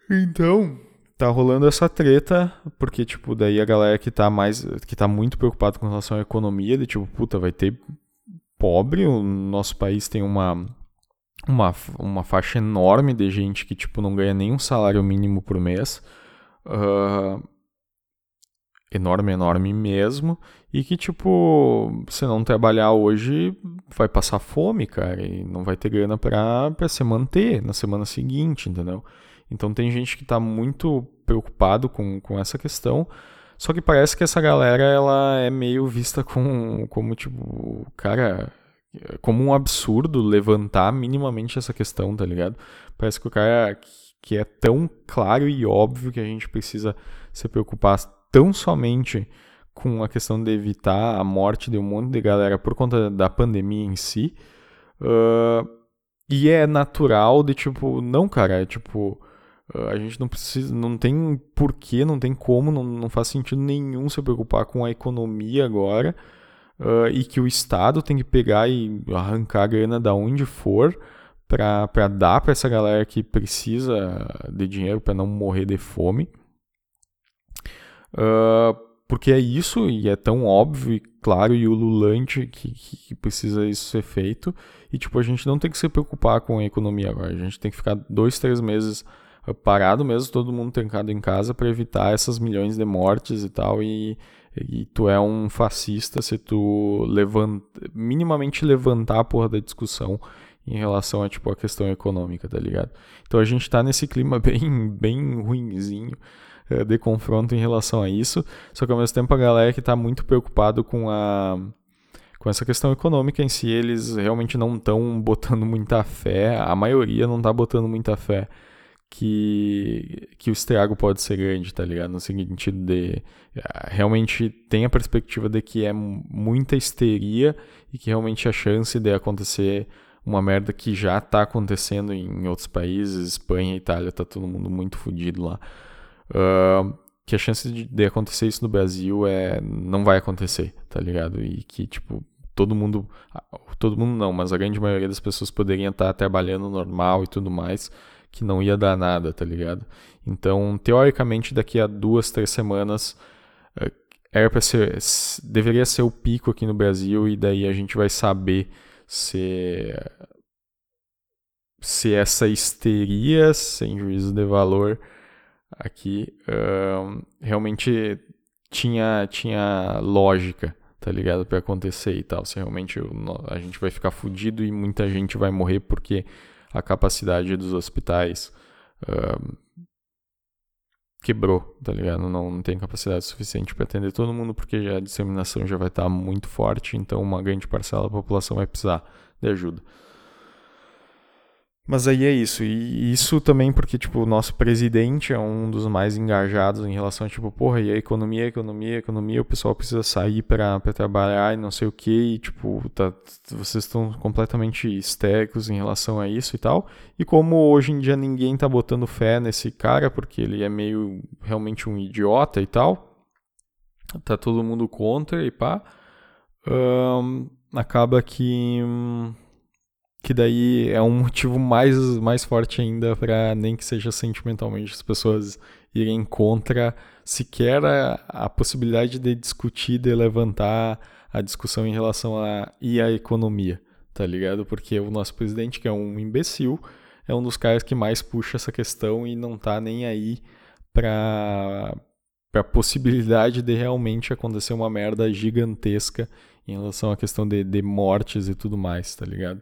Então, tá rolando essa treta, porque, tipo, daí a galera que tá mais. que tá muito preocupada com relação à economia, de tipo, puta, vai ter pobre, o nosso país tem uma. Uma, uma faixa enorme de gente que, tipo, não ganha nenhum salário mínimo por mês. Uh, enorme, enorme mesmo. E que, tipo, se não trabalhar hoje, vai passar fome, cara. E não vai ter grana pra, pra se manter na semana seguinte, entendeu? Então tem gente que está muito preocupado com, com essa questão. Só que parece que essa galera ela é meio vista com, como tipo, cara, como um absurdo levantar minimamente essa questão, tá ligado? Parece que o cara que é tão claro e óbvio que a gente precisa se preocupar tão somente com a questão de evitar a morte de um monte de galera por conta da pandemia em si. Uh, e é natural de tipo, não, cara, é tipo a gente não precisa, não tem porquê, não tem como, não, não faz sentido nenhum se preocupar com a economia agora uh, e que o Estado tem que pegar e arrancar a grana da onde for para dar para essa galera que precisa de dinheiro para não morrer de fome. Uh, porque é isso, e é tão óbvio e claro e ululante que, que, precisa isso ser feito. E tipo, a gente não tem que se preocupar com a economia agora. A gente tem que ficar dois, três meses parado mesmo, todo mundo trancado em casa para evitar essas milhões de mortes e tal. E, e tu é um fascista se tu levanta, minimamente levantar a porra da discussão em relação a tipo a questão econômica, tá ligado? Então a gente tá nesse clima [laughs] bem bem ruinzinho de confronto em relação a isso, só que ao mesmo tempo a galera que tá muito preocupado com a com essa questão econômica em si, eles realmente não estão botando muita fé, a maioria não tá botando muita fé que, que o estrago pode ser grande, tá ligado? No sentido de ah, realmente tem a perspectiva de que é muita histeria e que realmente a chance de acontecer uma merda que já tá acontecendo em outros países, Espanha, Itália, tá todo mundo muito fodido lá. Uh, que a chance de, de, acontecer isso no Brasil é não vai acontecer, tá ligado? E que tipo todo mundo, todo mundo não, mas a grande maioria das pessoas poderiam estar trabalhando normal e tudo mais que não ia dar nada, tá ligado? Então, teoricamente, daqui a duas, três semanas eh, era para ser, deveria ser o pico aqui no Brasil e daí a gente vai saber se se essa histeria, sem juízo de valor aqui, uh, realmente tinha tinha lógica, tá ligado, para acontecer e tal. Se realmente a gente vai ficar fudido e muita gente vai morrer porque a capacidade dos hospitais uh, quebrou, tá ligado? Não, não tem capacidade suficiente para atender todo mundo porque já a disseminação já vai estar tá muito forte, então uma grande parcela da população vai precisar de ajuda. Mas aí é isso. E isso também porque, tipo, o nosso presidente é um dos mais engajados em relação a, tipo, porra, e a economia, economia, economia, o pessoal precisa sair para trabalhar e não sei o que, e, tipo, tá, vocês estão completamente histéricos em relação a isso e tal. E como hoje em dia ninguém tá botando fé nesse cara, porque ele é meio realmente um idiota e tal, tá todo mundo contra e pá, um, acaba que. Um, que daí é um motivo mais, mais forte ainda para nem que seja sentimentalmente as pessoas irem contra sequer a, a, possibilidade de discutir, de levantar a discussão em relação a e a economia, tá ligado? Porque o nosso presidente, que é um imbecil, é um dos caras que mais puxa essa questão e não tá nem aí para para a possibilidade de realmente acontecer uma merda gigantesca em relação à questão de, de mortes e tudo mais, tá ligado?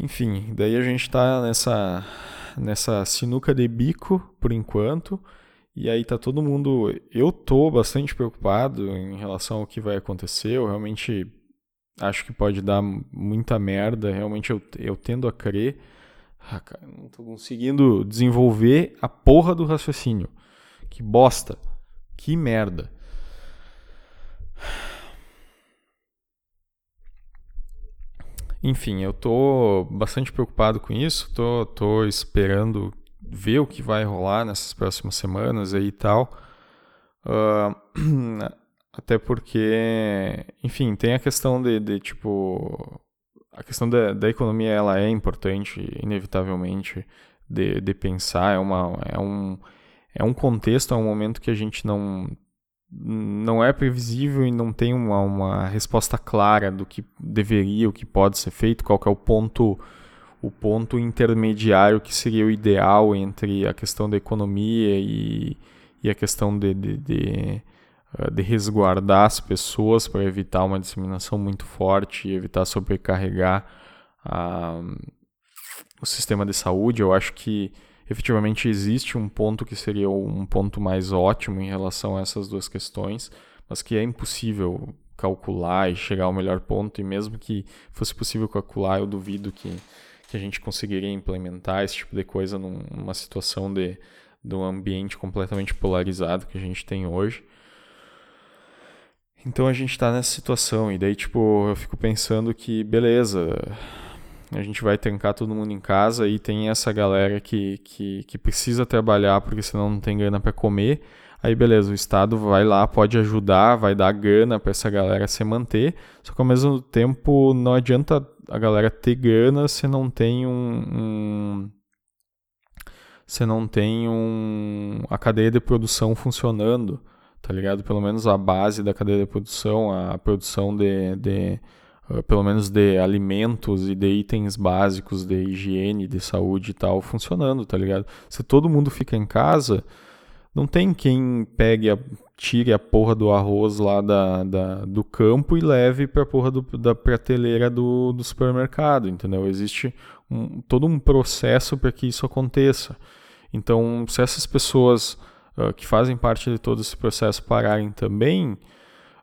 Enfim, daí a gente está nessa, nessa sinuca de bico por enquanto. E aí tá todo mundo. Eu tô bastante preocupado em relação ao que vai acontecer. Eu realmente acho que pode dar muita merda. Realmente eu, eu tendo a crer Ah, cara, não tô conseguindo desenvolver a porra do raciocínio. Que bosta. Que merda. Enfim, eu tô bastante preocupado com isso, tô, tô esperando ver o que vai rolar nessas próximas semanas aí e tal. Uh, [clears throat] até porque, enfim, tem a questão de, de tipo. A questão da, da economia ela é importante, inevitavelmente, de, de pensar. É, uma, é, um, é um contexto, é um momento que a gente não não é previsível e não tem uma, uma resposta clara do que deveria, o que pode ser feito, qual é o ponto o ponto intermediário que seria o ideal entre a questão da economia e, e a questão de, de, de, eh, de resguardar as pessoas para evitar uma disseminação muito forte e evitar sobrecarregar a, o sistema de saúde. Eu acho que efetivamente existe um ponto que seria um ponto mais ótimo em relação a essas duas questões, mas que é impossível calcular e chegar ao melhor ponto, e mesmo que fosse possível calcular, eu duvido que, que a gente conseguiria implementar esse tipo de coisa numa situação de, de um ambiente completamente polarizado que a gente tem hoje. Então a gente está nessa situação, e daí, tipo, eu fico pensando que, beleza, a gente vai trancar todo mundo em casa e tem essa galera que, que, que precisa trabalhar porque senão não tem grana para comer. Aí beleza, o Estado vai lá, pode ajudar, vai dar grana para essa galera se manter, só que ao mesmo tempo não adianta a galera ter grana se não tem um, um se não tem um, a cadeia de produção funcionando, tá ligado? Pelo menos a base da cadeia de produção, a produção de, de pelo menos de alimentos e de itens básicos de higiene, de saúde e tal, funcionando, tá ligado? Se todo mundo fica em casa, não tem quem pegue, a, tire a porra do arroz lá da, da do campo e leve pra porra do, da prateleira do, do supermercado, entendeu? Existe um, todo um processo para que isso aconteça. Então, se essas pessoas uh, que fazem parte de todo esse processo pararem também,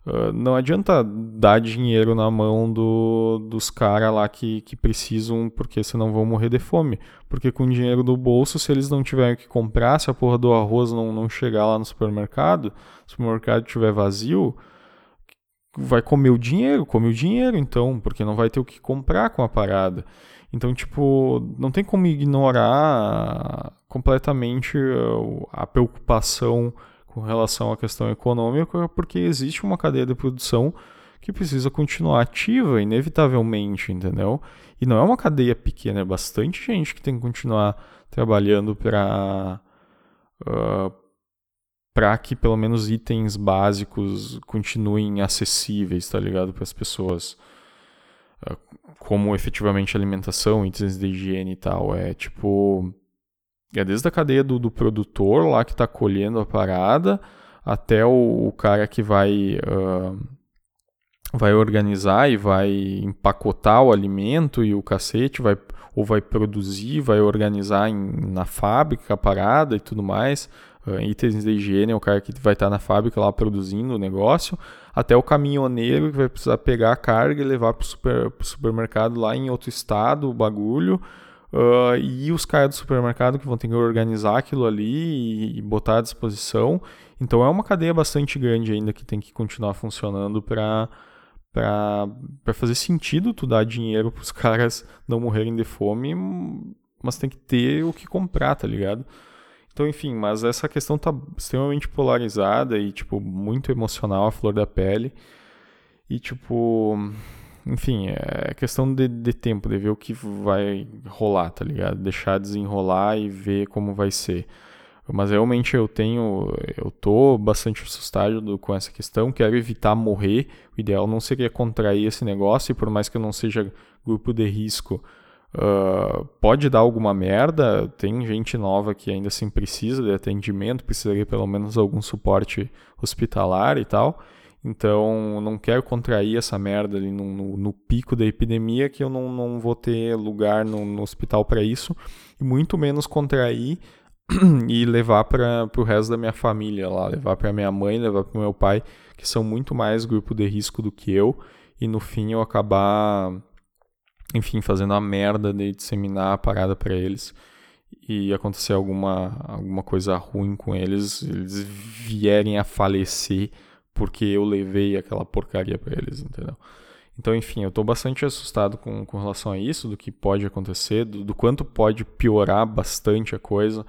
Uh, não adianta dar dinheiro na mão do, dos caras lá que, que precisam, porque senão vão morrer de fome. Porque com dinheiro do bolso, se eles não tiverem que comprar, se a porra do arroz não, não chegar lá no supermercado, se o supermercado estiver vazio, vai comer o dinheiro, come o dinheiro então, porque não vai ter o que comprar com a parada. Então, tipo, não tem como ignorar completamente a preocupação com relação à questão econômica, porque existe uma cadeia de produção que precisa continuar ativa, inevitavelmente, entendeu? E não é uma cadeia pequena, é bastante gente que tem que continuar trabalhando para uh, para que pelo menos itens básicos continuem acessíveis, tá ligado, para as pessoas. Uh, como efetivamente alimentação, itens de higiene e tal. É tipo é desde a cadeia do, do produtor lá que está colhendo a parada até o, o cara que vai, uh, vai organizar e vai empacotar o alimento e o cacete, vai, ou vai produzir, vai organizar em, na fábrica a parada e tudo mais. Uh, itens de higiene é o cara que vai estar tá na fábrica lá produzindo o negócio, até o caminhoneiro que vai precisar pegar a carga e levar para o super, supermercado lá em outro estado o bagulho. Uh, e os caras do supermercado que vão ter que organizar aquilo ali e, e, botar à disposição. Então é uma cadeia bastante grande ainda que tem que continuar funcionando para para fazer sentido tu dar dinheiro para os [laughs] caras não morrerem de fome, mas tem que ter o que comprar, tá ligado? Então, enfim, mas essa questão tá extremamente polarizada e, tipo, muito emocional, a flor da pele. E, tipo, enfim, é questão de, de tempo, de ver o que vai rolar, tá ligado? Deixar desenrolar e ver como vai ser. Mas realmente eu tenho, eu tô bastante assustado com essa questão, quero evitar morrer. O ideal não seria contrair esse negócio, e por mais que eu não seja grupo de risco, uh, pode dar alguma merda. Tem gente nova que ainda assim precisa de atendimento, precisaria pelo menos algum suporte hospitalar e tal. Então, não quero contrair essa merda ali no, no, no, pico da epidemia, que eu não, não vou ter lugar no, no hospital para isso, e muito menos contrair [clears throat] e levar para o resto da minha família lá, levar para minha mãe, levar para meu pai, que são muito mais grupo de risco do que eu, e no fim eu acabar enfim, fazendo a merda de disseminar a parada para eles e acontecer alguma, alguma coisa ruim com eles, eles vierem a falecer porque eu levei aquela porcaria para eles, entendeu? Então, enfim, eu estou bastante assustado com, com relação a isso, do que pode acontecer, do, do quanto pode piorar bastante a coisa.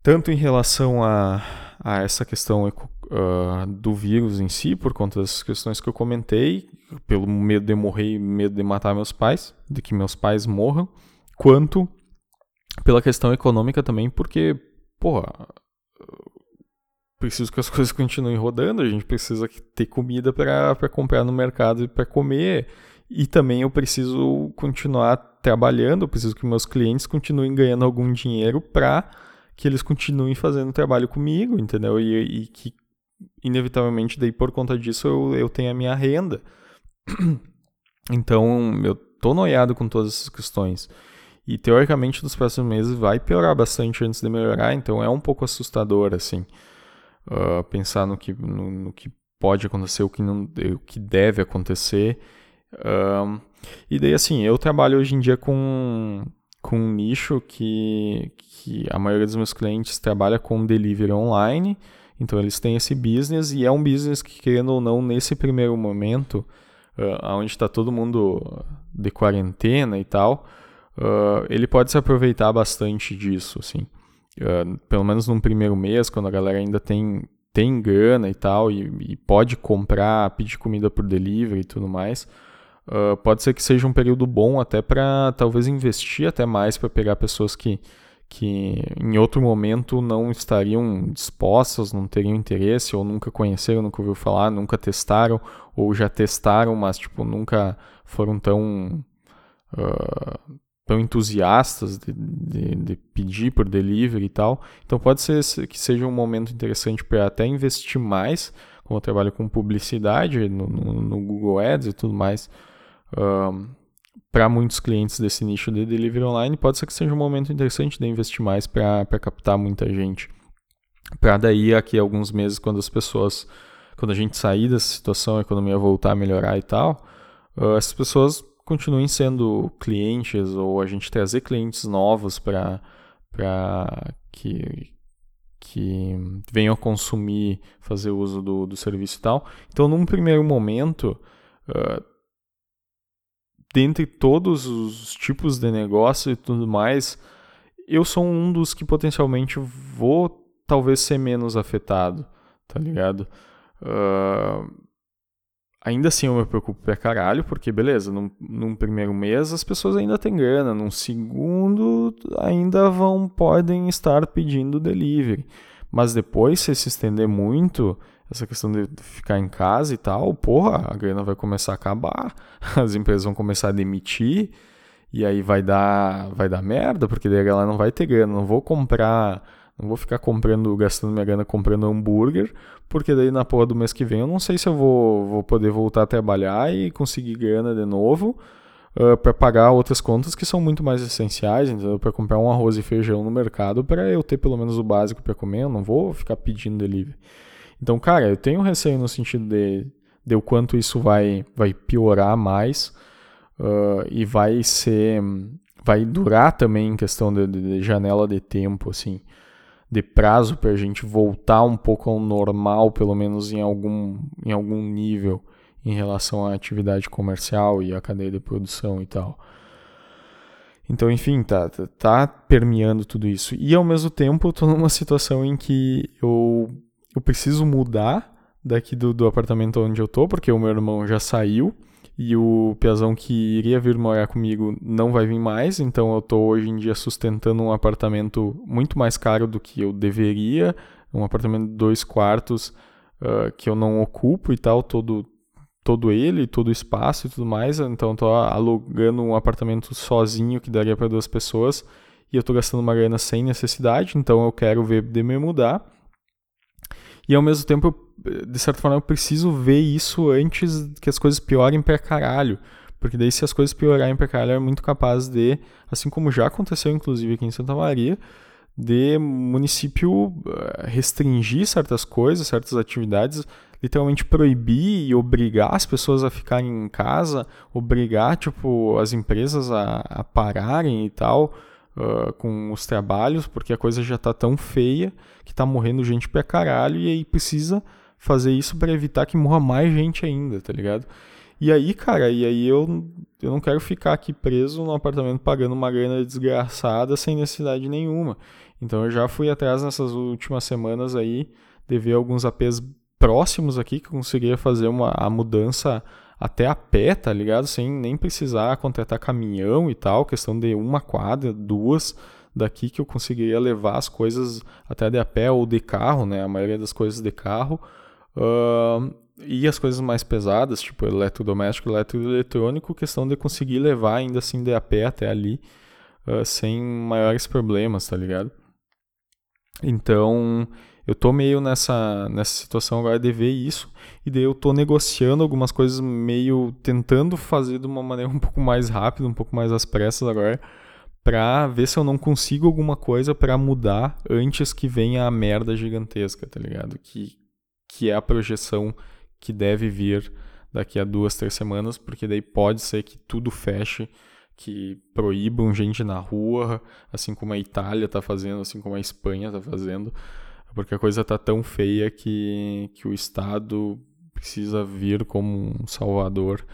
Tanto em relação a, a essa questão uh, do vírus em si, por conta das questões que eu comentei, pelo medo de morrer medo de matar meus pais, de que meus pais morram, quanto pela questão econômica também, porque, porra, preciso que as [laughs] coisas continuem rodando, a gente precisa ter comida para comprar no mercado e para comer. E também eu preciso continuar trabalhando, eu preciso que meus clientes continuem ganhando algum dinheiro para que eles continuem fazendo trabalho comigo, entendeu? E, e, que, inevitavelmente, daí por conta disso, eu, eu tenho a minha renda. [clears throat] Então, eu tô noiado com todas essas questões. E, teoricamente, nos próximos meses vai piorar bastante antes de melhorar, então é um pouco assustador, assim uh, pensar no que, no, no, que pode acontecer, o que, não, o que deve acontecer. E daí, assim, eu trabalho hoje em dia com, com um nicho que, que a maioria dos meus clientes trabalha com delivery online, então eles têm esse business e é um business que, querendo ou não, nesse primeiro momento, uh, onde está todo mundo de quarentena e tal, uh, ele pode se aproveitar bastante disso, assim. Uh, pelo menos num primeiro mês, quando a galera ainda tem, tem grana e tal, e, e pode comprar, pedir comida por delivery e tudo mais, uh, pode ser que seja um período bom até para talvez investir até mais para pegar pessoas que, que em outro momento não estariam dispostas, não teriam interesse, ou nunca conheceram, nunca ouviu falar, nunca testaram, ou já testaram, mas tipo, nunca foram tão. Uh, tão entusiastas de, de, de, pedir por delivery e tal. Então pode ser que seja um momento interessante para até investir mais, como eu trabalho com publicidade no, no, no Google Ads e tudo mais. Um, para muitos clientes desse nicho de delivery online, pode ser que seja um momento interessante de investir mais para captar muita gente. Para daí, aqui alguns meses, quando as pessoas, quando a gente sair dessa situação, a economia voltar a melhorar e tal, uh, essas pessoas continuem sendo clientes ou a gente trazer clientes novos para que, que venham a consumir, fazer uso do, do serviço e tal. Então, num primeiro momento, uh, dentre todos os tipos de negócio e tudo mais, eu sou um dos que potencialmente vou talvez ser menos afetado, tá ligado? Uh, Ainda assim eu me preocupo pra caralho, porque beleza, num, num, primeiro mês as pessoas ainda têm grana, num segundo ainda vão, podem estar pedindo delivery. Mas depois, se se estender muito, essa questão de ficar em casa e tal, porra, a grana vai começar a acabar, [laughs] as empresas vão começar a demitir, e aí vai dar, vai dar merda, porque daí a não vai ter grana, não vou comprar não vou ficar comprando, gastando minha grana comprando hambúrguer, porque daí na porra do mês que vem eu não sei se eu vou, vou poder voltar a trabalhar e conseguir grana de novo uh, para pagar outras contas que são muito mais essenciais, entendeu? Para comprar um arroz e feijão no mercado para eu ter pelo menos o básico para comer, eu não vou ficar pedindo delivery. Então, cara, eu tenho receio no sentido de, de o quanto isso vai, vai piorar mais uh, e vai ser. vai durar também em questão de, de, de janela de tempo, assim de prazo para a gente voltar um pouco ao normal, pelo menos em algum, em algum nível, em relação à atividade comercial e à cadeia de produção e tal. Então, enfim, tá, tá, tá permeando tudo isso. E ao mesmo tempo, eu tô numa situação em que eu, eu preciso mudar daqui do, do apartamento onde eu tô, porque o meu irmão já saiu e o Piazão que iria vir morar comigo não vai vir mais, então eu estou hoje em dia sustentando um apartamento muito mais caro do que eu deveria, um apartamento de dois quartos uh, que eu não ocupo e tal, todo, todo ele, todo o espaço e tudo mais, então estou alugando um apartamento sozinho que daria para duas pessoas e eu estou gastando uma grana sem necessidade, então eu quero ver de me mudar. E ao mesmo tempo, de certa forma, eu preciso ver isso antes que as coisas piorem pra caralho. Porque daí, se as coisas piorarem pra caralho, é muito capaz de, assim como já aconteceu, inclusive, aqui em Santa Maria, de município eh, restringir certas coisas, certas atividades, literalmente proibir e obrigar as pessoas a ficarem em casa, obrigar tipo as empresas a, a pararem e tal uh, com os trabalhos, porque a coisa já está tão feia que está morrendo gente pra caralho e aí precisa fazer isso para evitar que morra mais gente ainda, tá ligado? E aí, cara, e aí eu, eu não quero ficar aqui preso no apartamento pagando uma grana desgraçada sem necessidade nenhuma. Então eu já fui atrás nessas últimas semanas aí de ver alguns APs próximos aqui que eu conseguiria fazer uma, a mudança até a pé, tá ligado? Sem nem precisar contratar caminhão e tal, questão de uma quadra, duas daqui que eu conseguiria levar as coisas até de a pé ou de carro, né? A maioria das coisas de carro. Uh, e as coisas mais pesadas, tipo eletrodoméstico, eletroeletrônico, questão de conseguir levar ainda assim de a pé até ali, uh, sem maiores problemas, tá ligado? Então, eu tô meio nessa, nessa situação agora de ver isso, e daí eu tô negociando algumas coisas meio tentando fazer de uma maneira [laughs] um pouco mais rápida, um pouco mais às pressas agora, pra ver se eu não consigo alguma coisa para mudar antes que venha a merda gigantesca, tá ligado? Que, que é a projeção que deve vir daqui a duas, três semanas, porque daí pode ser que tudo feche, que proíbam gente na rua, assim como a Itália está fazendo, assim como a Espanha está fazendo, porque a coisa está tão feia que, que o Estado precisa vir como um salvador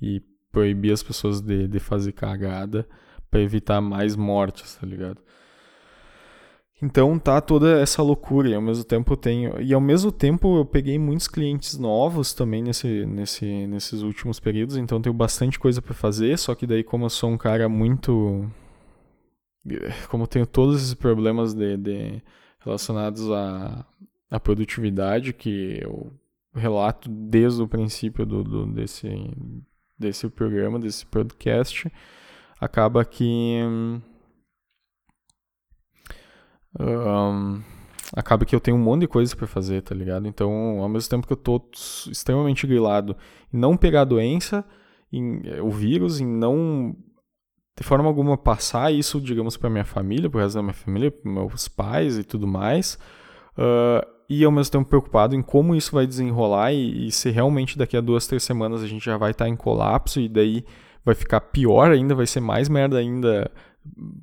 e proibir as pessoas de, de fazer cagada para evitar mais mortes, tá ligado? Então tá toda essa loucura e ao mesmo tempo eu tenho e ao mesmo tempo eu peguei muitos clientes novos também nesse, nesse nesses últimos períodos, então tenho bastante coisa para fazer, só que daí como eu sou um cara muito como eu tenho todos esses problemas de, de relacionados à, à produtividade que eu relato desde o princípio do, do desse desse programa, desse podcast, acaba que um, acaba que eu tenho um monte de coisa para fazer, tá ligado? Então, ao mesmo tempo que eu tô extremamente grilado em não pegar a doença, em, o vírus, em não de forma alguma passar isso, digamos, para minha família, pro resto da minha família, para meus pais e tudo mais, uh, e ao mesmo tempo preocupado em como isso vai desenrolar e, e, se realmente daqui a duas, três semanas a gente já vai estar tá em colapso e daí vai ficar pior ainda, vai ser mais merda ainda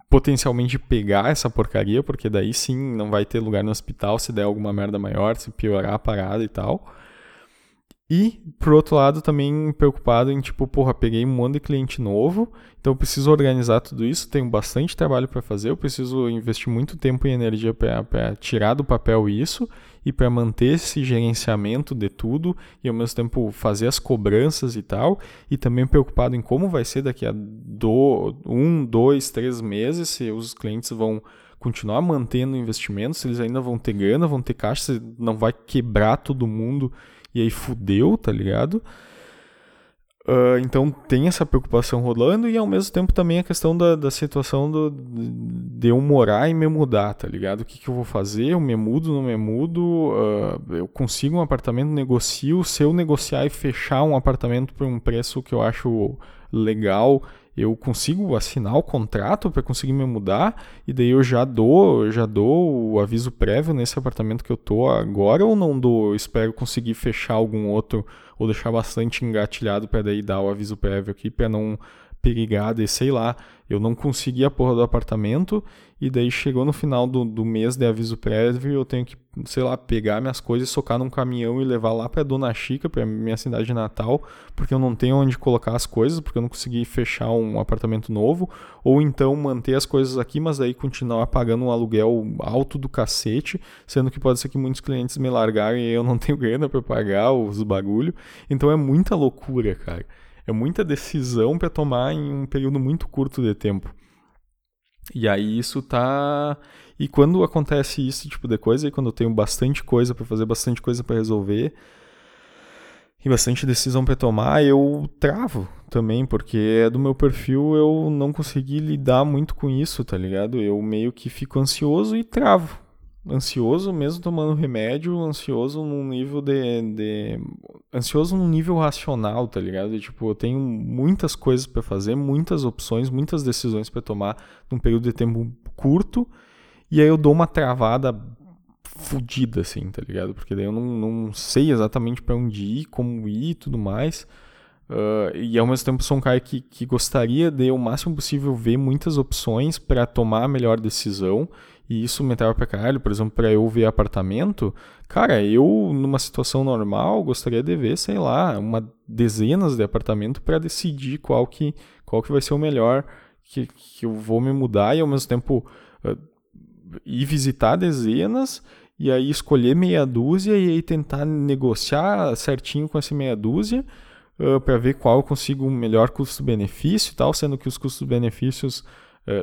potencialmente pegar essa porcaria, porque daí sim não vai ter lugar no hospital se der alguma merda maior, se piorar a parada e tal. E, por outro lado, também preocupado em, tipo, porra, peguei um monte de cliente novo, então eu preciso organizar tudo isso, tenho bastante trabalho para fazer, eu preciso investir muito tempo e energia para tirar do papel isso e para manter esse gerenciamento de tudo e ao mesmo tempo fazer as cobranças e tal, e também preocupado em como vai ser daqui a do, um, dois, três meses, se os clientes vão continuar mantendo investimentos, se eles ainda vão ter grana, vão ter caixa, se não vai quebrar todo mundo e aí fudeu, tá ligado? Uh, então tem essa preocupação rolando e ao mesmo tempo também a questão da, da situação do, de eu morar e me mudar, tá ligado? O que, que eu vou fazer? Eu me mudo, não me mudo? Uh, eu consigo um apartamento, negocio. Se eu negociar e fechar um apartamento por um preço que eu acho legal, eu consigo assinar o contrato para conseguir me mudar e daí eu já dou, já dou o aviso prévio nesse apartamento que eu tô agora ou não dou? Eu espero conseguir fechar algum outro ou deixar bastante engatilhado para daí dar o aviso prévio aqui para não perigar de, sei lá, eu não consegui a porra do apartamento e daí chegou no final do, do mês de aviso prévio eu tenho que, sei lá, pegar minhas coisas, socar num caminhão e levar lá para Dona Chica, para minha cidade natal, porque eu não tenho onde colocar as coisas, porque eu não consegui fechar um apartamento novo, ou então manter as coisas aqui, mas aí continuar pagando um aluguel alto do cacete, sendo que pode ser que muitos clientes me largarem e eu não [laughs] tenho grana para pagar os bagulho. Então é muita loucura, cara. É muita decisão para tomar em um período muito curto de tempo. E aí isso tá. E quando acontece isso tipo de coisa, e quando eu tenho bastante coisa para fazer, bastante coisa para resolver, e bastante decisão para tomar, eu travo também, porque é do meu perfil eu não consegui lidar muito com isso, tá ligado? Eu meio que fico ansioso e travo ansioso mesmo tomando remédio, ansioso num nível de, de, ansioso num nível racional, tá ligado? E, tipo, eu tenho muitas coisas para fazer, muitas opções, muitas decisões para tomar num período de tempo curto E aí eu dou uma travada fodida, assim, tá ligado? Porque daí eu não, não sei exatamente para onde ir, como ir e tudo mais. Uh, e ao mesmo tempo sou um cara que, que gostaria de o máximo possível ver muitas opções para tomar a melhor decisão. E isso me trava pra caralho. Por exemplo, para eu ver apartamento, cara, eu numa situação normal gostaria de ver, sei lá, uma dezenas de apartamento para decidir qual que, qual que vai ser o melhor que, que eu vou me mudar e ao mesmo tempo uh, ir visitar dezenas e aí escolher meia dúzia e aí tentar negociar certinho com essa meia dúzia uh, ah, para ver qual eu consigo um melhor custo-benefício e tal, sendo que os custos-benefícios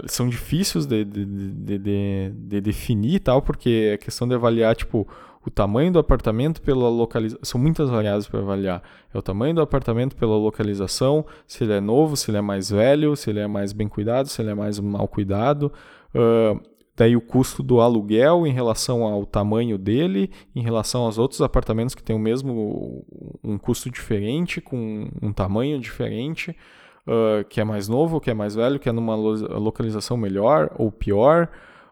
são difíceis de, de, de, de, de definir e tal, porque é questão de avaliar, tipo, o tamanho do apartamento pela localização. São muitas variáveis para avaliar. É o tamanho do apartamento pela localização, se ele é novo, se ele é mais velho, se ele é mais bem cuidado, se ele é mais mal cuidado. Uh, daí o custo do aluguel em relação ao tamanho dele, em relação aos outros apartamentos que têm o mesmo um custo diferente, com um tamanho diferente, uh, que é mais novo, que é mais velho, que é numa localização melhor ou pior.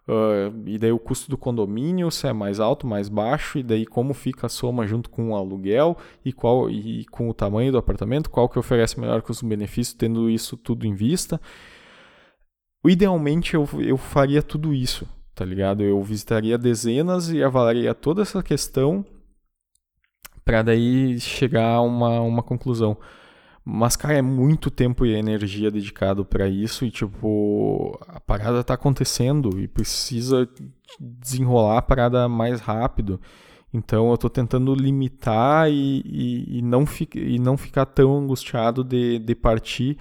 Uh, e daí o custo do condomínio, se é mais alto, mais baixo, e daí como fica a soma junto com o aluguel e qual e com o tamanho do apartamento, qual que oferece melhor custo-benefício, tendo isso tudo em vista idealmente eu, eu faria tudo isso, tá ligado? Eu visitaria dezenas e avaliaria toda essa questão para daí chegar a uma, uma conclusão. Mas, cara, é muito tempo e energia dedicado para isso e, tipo, a parada tá acontecendo e precisa desenrolar a parada mais rápido. Então, eu tô tentando limitar e, e, e não, fi, e não ficar tão angustiado de, de partir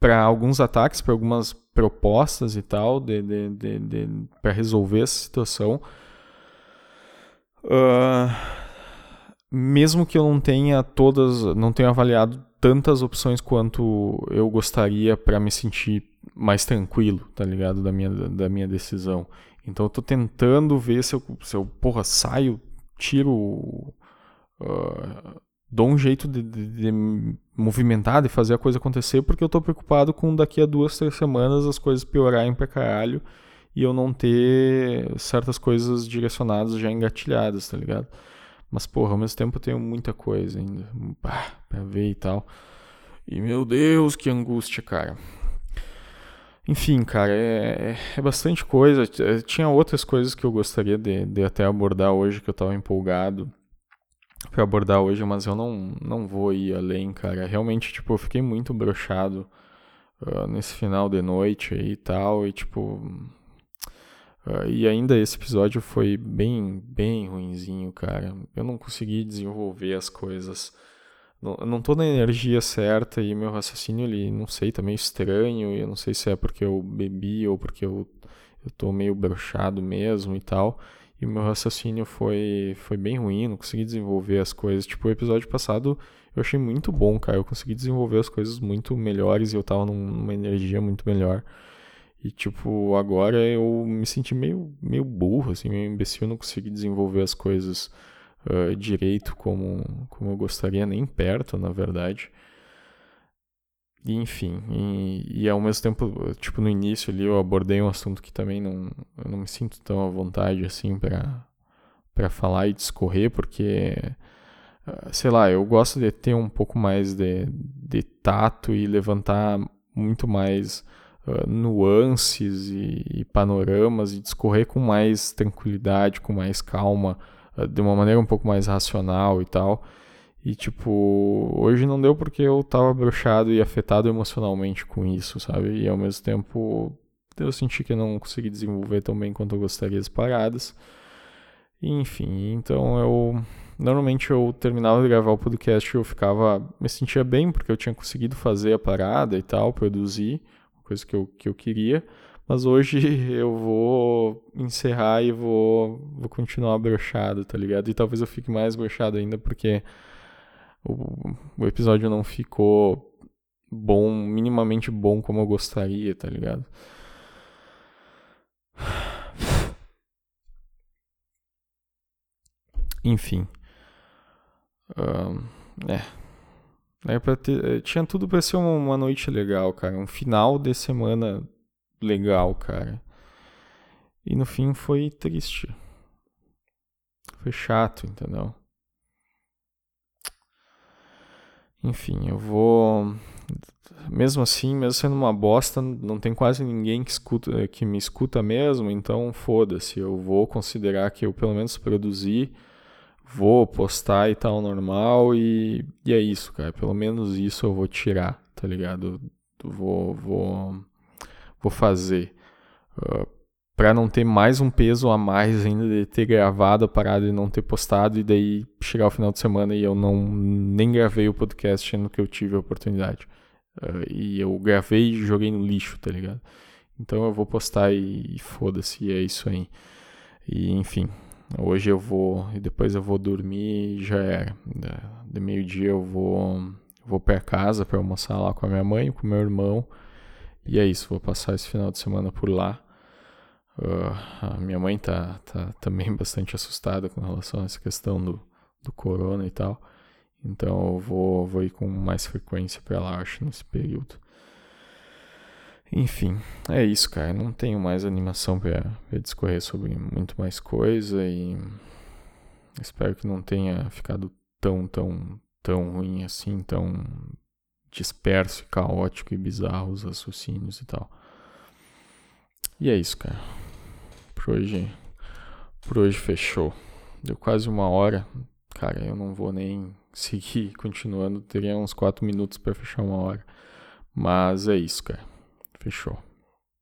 para alguns ataques, para algumas propostas e tal, de, de, de, de para resolver essa situação. Uh, mesmo que eu não tenha todas, não tenha avaliado tantas opções quanto eu gostaria para me sentir mais tranquilo, tá ligado? Da minha, da minha decisão. Então eu tô tentando ver se eu, se eu porra, saio, tiro. Uh, dou um jeito de, de, de, movimentar, de fazer a coisa acontecer, porque eu tô preocupado com daqui a duas, três semanas as coisas piorarem pra caralho e eu não ter certas coisas direcionadas já engatilhadas, tá ligado? Mas, porra, ao mesmo tempo eu tenho muita coisa ainda bah, pra ver e tal. E, meu Deus, que angústia, cara. Enfim, cara, é, é, bastante coisa. Tinha outras coisas que eu gostaria de, de até abordar hoje que eu tava empolgado para abordar hoje, mas eu não, não vou ir além, cara. Realmente, tipo, eu fiquei muito brochado uh, nesse final de noite aí e tal, e tipo. Uh, e ainda esse episódio foi bem, bem ruinzinho, cara. Eu não consegui desenvolver as coisas. Não, eu não tô na energia certa e meu raciocínio, ele, não sei, tá meio estranho. E eu não sei se é porque eu bebi ou porque eu, eu tô meio brochado mesmo e tal. E o meu raciocínio foi, foi bem ruim, não consegui desenvolver as coisas. Tipo, o episódio passado eu achei muito bom, cara. Eu consegui desenvolver as coisas muito melhores e eu tava numa energia muito melhor. E, tipo, agora eu me senti meio, meio burro, assim, meio imbecil. Não consegui desenvolver as coisas uh, direito como, como eu gostaria, nem perto, na verdade. E, enfim, e, e, ao mesmo tempo, tipo, no início ali eu abordei um assunto que também não, eu não me sinto tão à vontade assim para para falar e discorrer, porque, ah, sei lá, eu gosto de ter um pouco mais de, de tato e levantar muito mais uh, nuances e, e, panoramas e discorrer com mais tranquilidade, com mais calma, uh, de uma maneira um pouco mais racional e tal. E, tipo, hoje não deu porque eu tava brochado e afetado emocionalmente com isso, sabe? E ao mesmo tempo eu senti que eu não consegui desenvolver tão bem quanto eu gostaria as paradas. Enfim, então eu. Normalmente eu terminava de gravar o podcast eu ficava. Me sentia bem porque eu tinha conseguido fazer a parada e tal, produzir, coisa que eu, que eu queria. Mas hoje [laughs] eu vou encerrar e vou, vou continuar brochado, tá ligado? E talvez eu fique mais brochado ainda porque o, o episódio não ficou bom, minimamente bom como eu gostaria, tá ligado? [sighs] Enfim. é. É ter, tinha tudo pra ser uma, noite legal, cara. Um final de semana legal, cara. E no fim foi triste. Foi chato, entendeu? Enfim, eu vou. Mesmo assim, mesmo sendo uma bosta, não tem quase ninguém que, escuta, que me escuta mesmo, então foda-se. Eu vou considerar que eu pelo menos produzi, vou postar e tal normal, e, e é isso, cara. Pelo menos isso eu vou tirar, tá ligado? Vou, vou, vou fazer. Uh, para não ter mais um peso a mais ainda de ter gravado a parada e não ter postado, e daí chegar o final de semana e eu não nem gravei o podcast no que eu tive a oportunidade. Uh, e eu gravei e joguei no lixo, tá ligado? Então eu vou postar e, e foda-se, é isso aí. E enfim, hoje eu vou, e depois eu vou dormir e já era. De meio-dia eu vou, vou pra casa para almoçar lá com a minha mãe, com meu irmão. E é isso, vou passar esse final de semana por lá. Uh, a minha mãe tá, tá [laughs] também bastante assustada com relação a essa questão do, do corona e tal. Então eu vou, vou ir com mais frequência para lá, acho, nesse período. Enfim, é isso, cara. Não tenho mais animação para discorrer sobre muito mais coisa e espero que não tenha ficado tão, tão, tão ruim assim, tão disperso, caótico e bizarro os raciocínios e tal. E é isso, cara. Por hoje, por hoje fechou. Deu quase uma hora. Cara, eu não vou nem [laughs] seguir continuando. Teria uns 4 minutos para fechar uma hora. Mas é isso, cara. Fechou.